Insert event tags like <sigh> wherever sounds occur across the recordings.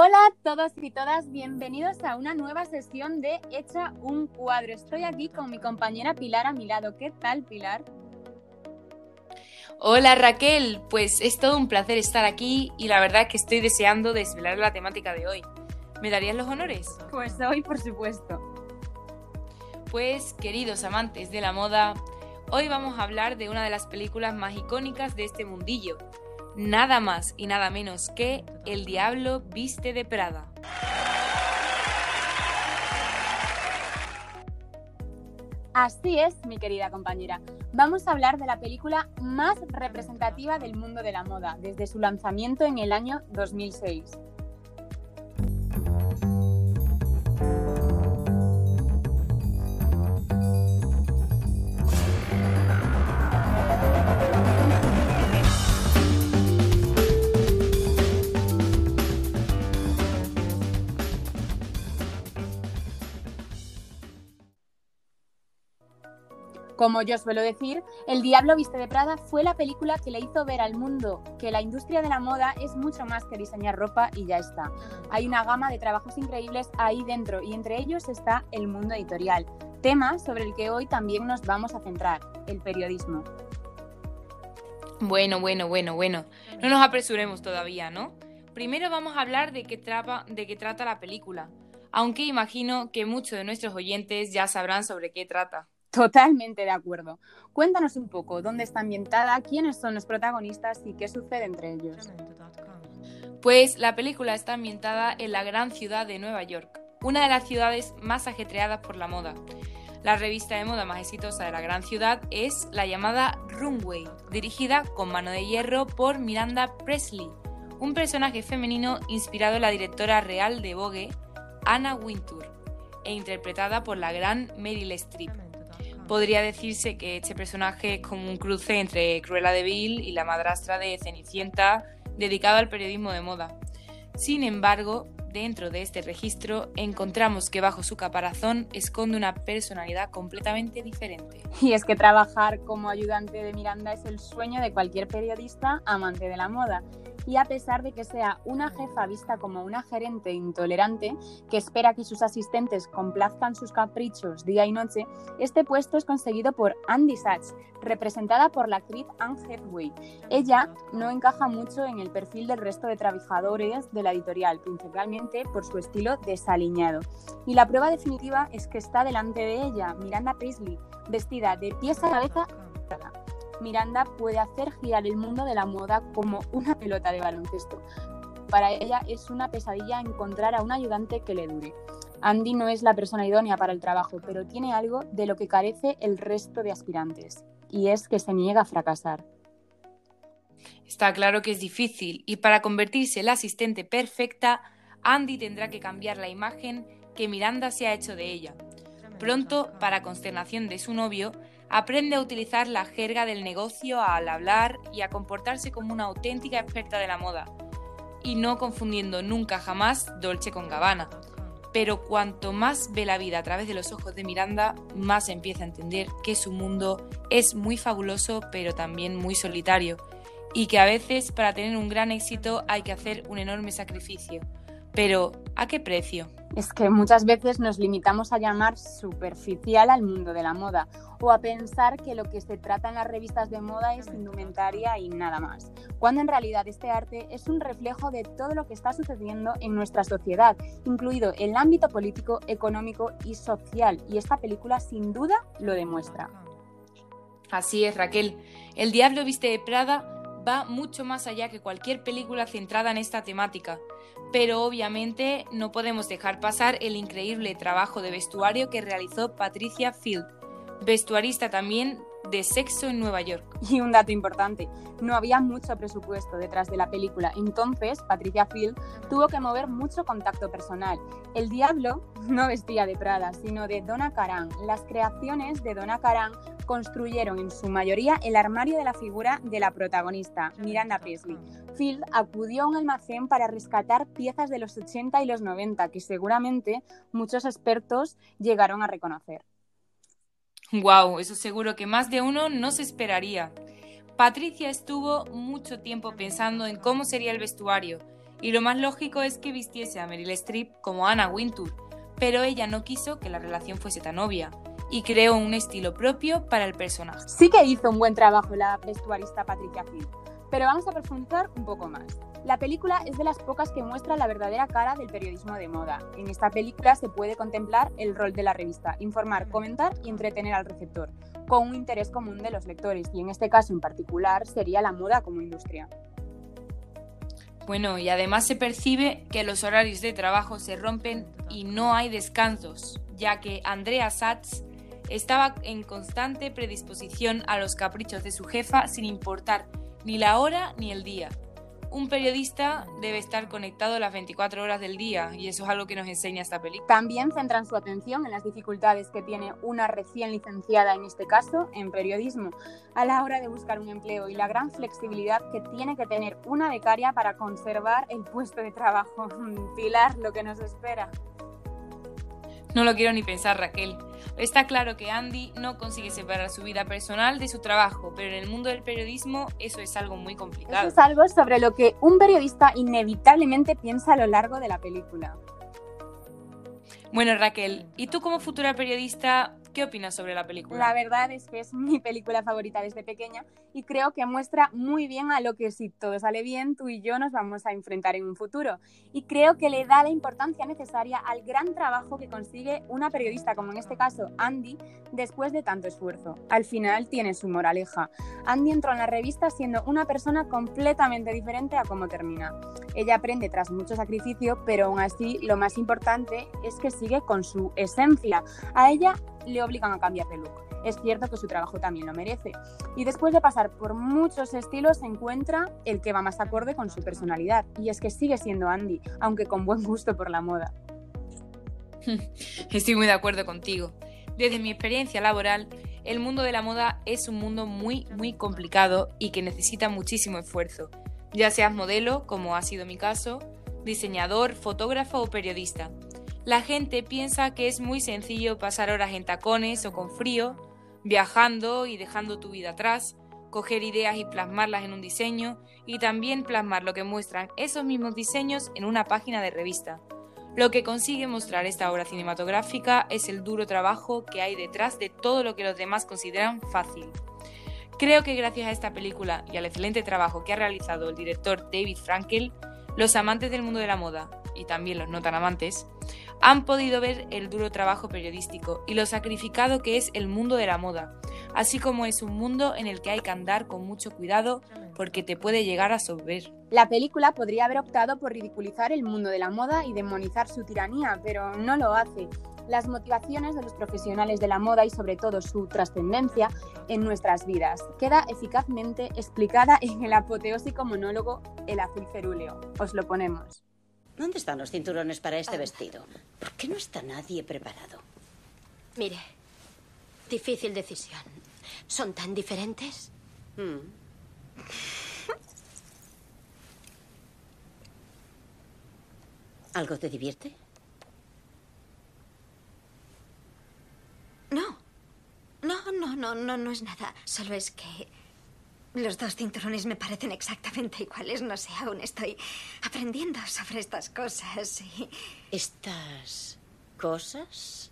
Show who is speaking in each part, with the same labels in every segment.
Speaker 1: Hola a todos y todas, bienvenidos a una nueva sesión de Hecha un cuadro. Estoy aquí con mi compañera Pilar a mi lado. ¿Qué tal, Pilar?
Speaker 2: Hola Raquel, pues es todo un placer estar aquí y la verdad es que estoy deseando desvelar la temática de hoy. ¿Me darías los honores?
Speaker 1: Pues hoy, por supuesto.
Speaker 2: Pues, queridos amantes de la moda, hoy vamos a hablar de una de las películas más icónicas de este mundillo, nada más y nada menos que El Diablo Viste de Prada.
Speaker 1: Así es, mi querida compañera. Vamos a hablar de la película más representativa del mundo de la moda, desde su lanzamiento en el año 2006. Como yo suelo decir, El Diablo Viste de Prada fue la película que le hizo ver al mundo que la industria de la moda es mucho más que diseñar ropa y ya está. Hay una gama de trabajos increíbles ahí dentro y entre ellos está el mundo editorial, tema sobre el que hoy también nos vamos a centrar, el periodismo.
Speaker 2: Bueno, bueno, bueno, bueno. No nos apresuremos todavía, ¿no? Primero vamos a hablar de qué, de qué trata la película, aunque imagino que muchos de nuestros oyentes ya sabrán sobre qué trata.
Speaker 1: Totalmente de acuerdo. Cuéntanos un poco dónde está ambientada, quiénes son los protagonistas y qué sucede entre ellos.
Speaker 2: Pues la película está ambientada en la gran ciudad de Nueva York, una de las ciudades más ajetreadas por la moda. La revista de moda más exitosa de la gran ciudad es la llamada Runway, dirigida con mano de hierro por Miranda Presley, un personaje femenino inspirado en la directora real de Vogue, Anna Wintour, e interpretada por la gran Meryl Streep podría decirse que este personaje es como un cruce entre Cruella de Vil y la madrastra de Cenicienta, dedicado al periodismo de moda. Sin embargo, dentro de este registro encontramos que bajo su caparazón esconde una personalidad completamente diferente. <laughs>
Speaker 1: Y es que trabajar como ayudante de Miranda es el sueño de cualquier periodista amante de la moda y a pesar de que sea una jefa vista como una gerente intolerante que espera que sus asistentes complazcan sus caprichos día y noche, este puesto es conseguido por Andy Sachs, representada por la actriz Anne Hathaway. Ella no encaja mucho en el perfil del resto de trabajadores de la editorial, principalmente por su estilo desaliñado. Y la prueba definitiva es que está delante de ella Miranda Priestley, vestida de pies a cabeza Miranda puede hacer girar el mundo de la moda como una pelota de baloncesto. Para ella es una pesadilla encontrar a un ayudante que le dure. Andy no es la persona idónea para el trabajo, pero tiene algo de lo que carece el resto de aspirantes, y es que se niega a fracasar.
Speaker 2: Está claro que es difícil, y para convertirse en la asistente perfecta, Andy tendrá que cambiar la imagen que Miranda se ha hecho de ella. Pronto, para consternación de su novio, Aprende a utilizar la jerga del negocio al hablar y a comportarse como una auténtica experta de la moda, y no confundiendo nunca jamás Dolce con Gabbana. Pero cuanto más ve la vida a través de los ojos de Miranda, más empieza a entender que su mundo es muy fabuloso, pero también muy solitario, y que a veces para tener un gran éxito hay que hacer un enorme sacrificio. Pero, ¿a qué precio?
Speaker 1: Es que muchas veces nos limitamos a llamar superficial al mundo de la moda o a pensar que lo que se trata en las revistas de moda es indumentaria y nada más, cuando en realidad este arte es un reflejo de todo lo que está sucediendo en nuestra sociedad, incluido el ámbito político, económico y social, y esta película sin duda lo demuestra.
Speaker 2: Así es, Raquel. El Diablo Viste de Prada va mucho más allá que cualquier película centrada en esta temática, pero obviamente no podemos dejar pasar el increíble trabajo de vestuario que realizó Patricia Field, vestuarista también de Sexo en Nueva York.
Speaker 1: Y un dato importante, no había mucho presupuesto detrás de la película, entonces Patricia Field tuvo que mover mucho contacto personal. El diablo no vestía de Prada, sino de Donna Karan. Las creaciones de Donna Karan construyeron en su mayoría el armario de la figura de la protagonista, Miranda Presley. Field acudió a un almacén para rescatar piezas de los 80 y los 90 que seguramente muchos expertos llegaron a reconocer.
Speaker 2: Wow, eso seguro que más de uno no se esperaría. Patricia estuvo mucho tiempo pensando en cómo sería el vestuario y lo más lógico es que vistiese a Meryl Streep como Anna Wintour, pero ella no quiso que la relación fuese tan obvia y creó un estilo propio para el personaje.
Speaker 1: Sí que hizo un buen trabajo la vestuarista Patricia Hill, pero vamos a profundizar un poco más. La película es de las pocas que muestra la verdadera cara del periodismo de moda. En esta película se puede contemplar el rol de la revista, informar, comentar y entretener al receptor, con un interés común de los lectores, y en este caso en particular sería la moda como industria.
Speaker 2: Bueno, y además se percibe que los horarios de trabajo se rompen y no hay descansos, ya que Andrea Satz estaba en constante predisposición a los caprichos de su jefa sin importar ni la hora ni el día. Un periodista debe estar conectado las 24 horas del día y eso es algo que nos enseña esta película.
Speaker 1: También centran su atención en las dificultades que tiene una recién licenciada, en este caso, en periodismo, a la hora de buscar un empleo y la gran flexibilidad que tiene que tener una becaria para conservar el puesto de trabajo. <laughs> Pilar, lo que nos espera.
Speaker 2: No lo quiero ni pensar, Raquel. Está claro que Andy no consigue separar su vida personal de su trabajo, pero en el mundo del periodismo eso es algo muy complicado.
Speaker 1: Eso es algo sobre lo que un periodista inevitablemente piensa a lo largo de la película.
Speaker 2: Bueno, Raquel, ¿y tú como futura periodista ¿Qué opinas sobre la película?
Speaker 1: La verdad es que es mi <laughs> película favorita desde pequeña y creo que muestra muy bien a lo que si todo sale bien, tú y yo nos vamos a enfrentar en un futuro. Y creo que le da la importancia necesaria al gran trabajo que consigue una periodista, como en este caso Andy, después de tanto esfuerzo. Al final tiene su moraleja. Andy entró en la revista siendo una persona completamente diferente a cómo termina. Ella aprende tras mucho sacrificio, pero aún así lo más importante es que sigue con su esencia. A ella le obligan a cambiar de look. Es cierto que su trabajo también lo merece. Y después de pasar por muchos estilos, se encuentra el que va más acorde con su personalidad. Y es que sigue siendo Andy, aunque con buen gusto por la moda. <laughs>
Speaker 2: Estoy muy de acuerdo contigo. Desde mi experiencia laboral, el mundo de la moda es un mundo muy, muy complicado y que necesita muchísimo esfuerzo. Ya seas modelo, como ha sido mi caso, diseñador, fotógrafo o periodista. La gente piensa que es muy sencillo pasar horas en tacones o con frío, viajando y dejando tu vida atrás, coger ideas y plasmarlas en un diseño y también plasmar lo que muestran esos mismos diseños en una página de revista. Lo que consigue mostrar esta obra cinematográfica es el duro trabajo que hay detrás de todo lo que los demás consideran fácil. Creo que gracias a esta película y al excelente trabajo que ha realizado el director David Frankel, los amantes del mundo de la moda, y también los no tan amantes, han podido ver el duro trabajo periodístico y lo sacrificado que es el mundo de la moda, así como es un mundo en el que hay que andar con mucho cuidado porque te puede llegar a sobrer.
Speaker 1: La película podría haber optado por ridiculizar el mundo de la moda y demonizar su tiranía, pero no lo hace. Las motivaciones de los profesionales de la moda y sobre todo su trascendencia en nuestras vidas queda eficazmente explicada en el apoteósico monólogo El azul cerúleo. Os lo ponemos.
Speaker 3: ¿Dónde están los cinturones para este vestido? ¿Por qué no está nadie preparado?
Speaker 4: Mire, difícil decisión. ¿Son tan diferentes? Mm.
Speaker 3: ¿Algo te divierte?
Speaker 4: No. No, no, no, no, no es nada. Solo es que los dos cinturones me parecen exactamente iguales. No sé, aún estoy aprendiendo sobre estas cosas. Y...
Speaker 3: ¿Estas cosas?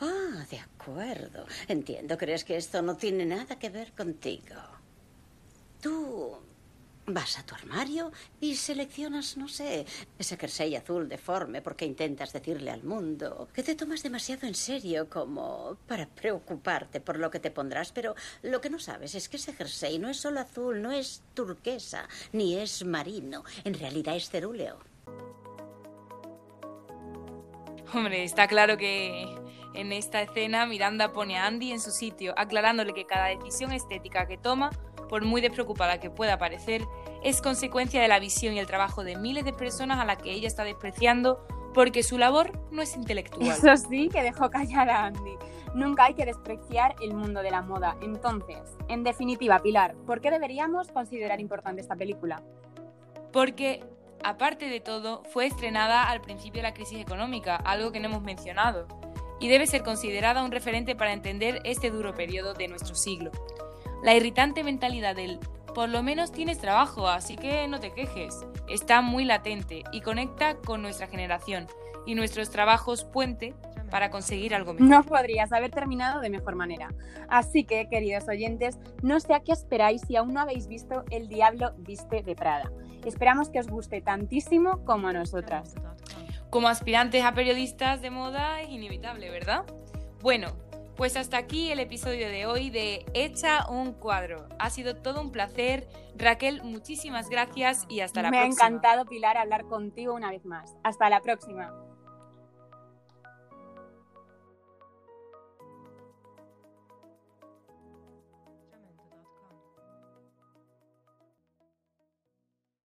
Speaker 3: Ah, de acuerdo. Entiendo. ¿Crees que esto no tiene nada que ver contigo? Tú Vas a tu armario y seleccionas, no sé, ese jersey azul deforme porque intentas decirle al mundo que te tomas demasiado en serio como para preocuparte por lo que te pondrás, pero lo que no sabes es que ese jersey no es solo azul, no es turquesa, ni es marino, en realidad es cerúleo.
Speaker 2: Hombre, está claro que en esta escena Miranda pone a Andy en su sitio, aclarándole que cada decisión estética que toma por muy despreocupada que pueda parecer, es consecuencia de la visión y el trabajo de miles de personas a las que ella está despreciando porque su labor no es intelectual.
Speaker 1: Eso sí que dejó callar a Andy. Nunca hay que despreciar el mundo de la moda. Entonces, en definitiva, Pilar, ¿por qué deberíamos considerar importante esta película?
Speaker 2: Porque, aparte de todo, fue estrenada al principio de la crisis económica, algo que no hemos mencionado, y debe ser considerada un referente para entender este duro periodo de nuestro siglo. La irritante mentalidad del por lo menos tienes trabajo, así que no te quejes. Está muy latente y conecta con nuestra generación y nuestros trabajos puente para conseguir algo mejor.
Speaker 1: No podrías haber terminado de mejor manera. Así que, queridos oyentes, no sé a qué esperáis si aún no habéis visto El Diablo Viste de Prada. Esperamos que os guste tantísimo como a nosotras.
Speaker 2: Como aspirantes a periodistas de moda es inevitable, ¿verdad? Bueno, pues hasta aquí el episodio de hoy de Hecha un cuadro. Ha sido todo un placer. Raquel, muchísimas gracias y hasta la
Speaker 1: Me
Speaker 2: próxima.
Speaker 1: ha encantado, Pilar, hablar contigo una vez más. Hasta la próxima.